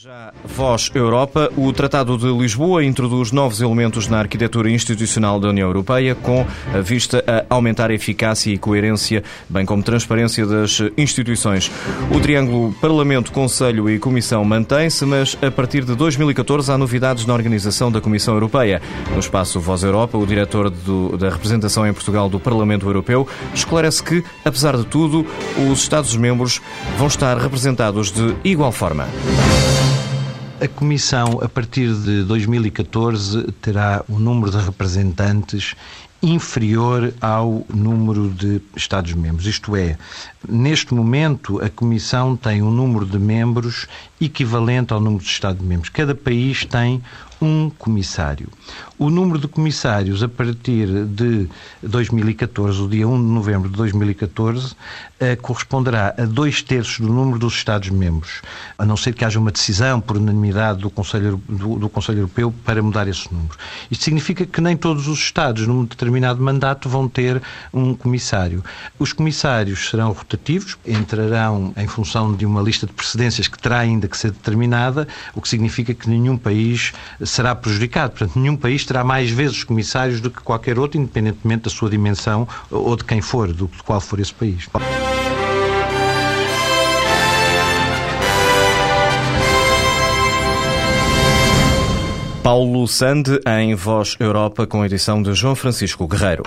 Já Voz Europa, o Tratado de Lisboa introduz novos elementos na arquitetura institucional da União Europeia com a vista a aumentar a eficácia e coerência, bem como transparência das instituições. O triângulo Parlamento, Conselho e Comissão mantém-se, mas a partir de 2014 há novidades na organização da Comissão Europeia. No espaço Voz Europa, o diretor do, da representação em Portugal do Parlamento Europeu esclarece que, apesar de tudo, os Estados-membros vão estar representados de igual forma. A Comissão, a partir de 2014, terá um número de representantes inferior ao número de Estados-membros. Isto é, neste momento, a Comissão tem um número de membros equivalente ao número de Estados-membros. Cada país tem um comissário. O número de comissários a partir de 2014, o dia 1 de novembro de 2014, eh, corresponderá a dois terços do número dos Estados-membros, a não ser que haja uma decisão por unanimidade do Conselho, do, do Conselho Europeu para mudar esse número. Isto significa que nem todos os Estados, num determinado mandato, vão ter um comissário. Os comissários serão rotativos, entrarão em função de uma lista de precedências que terá ainda que ser determinada, o que significa que nenhum país será prejudicado. Portanto, nenhum país terá mais vezes comissários do que qualquer outro, independentemente da sua dimensão ou de quem for, do qual for esse país. Paulo Sande em Voz Europa com a edição de João Francisco Guerreiro.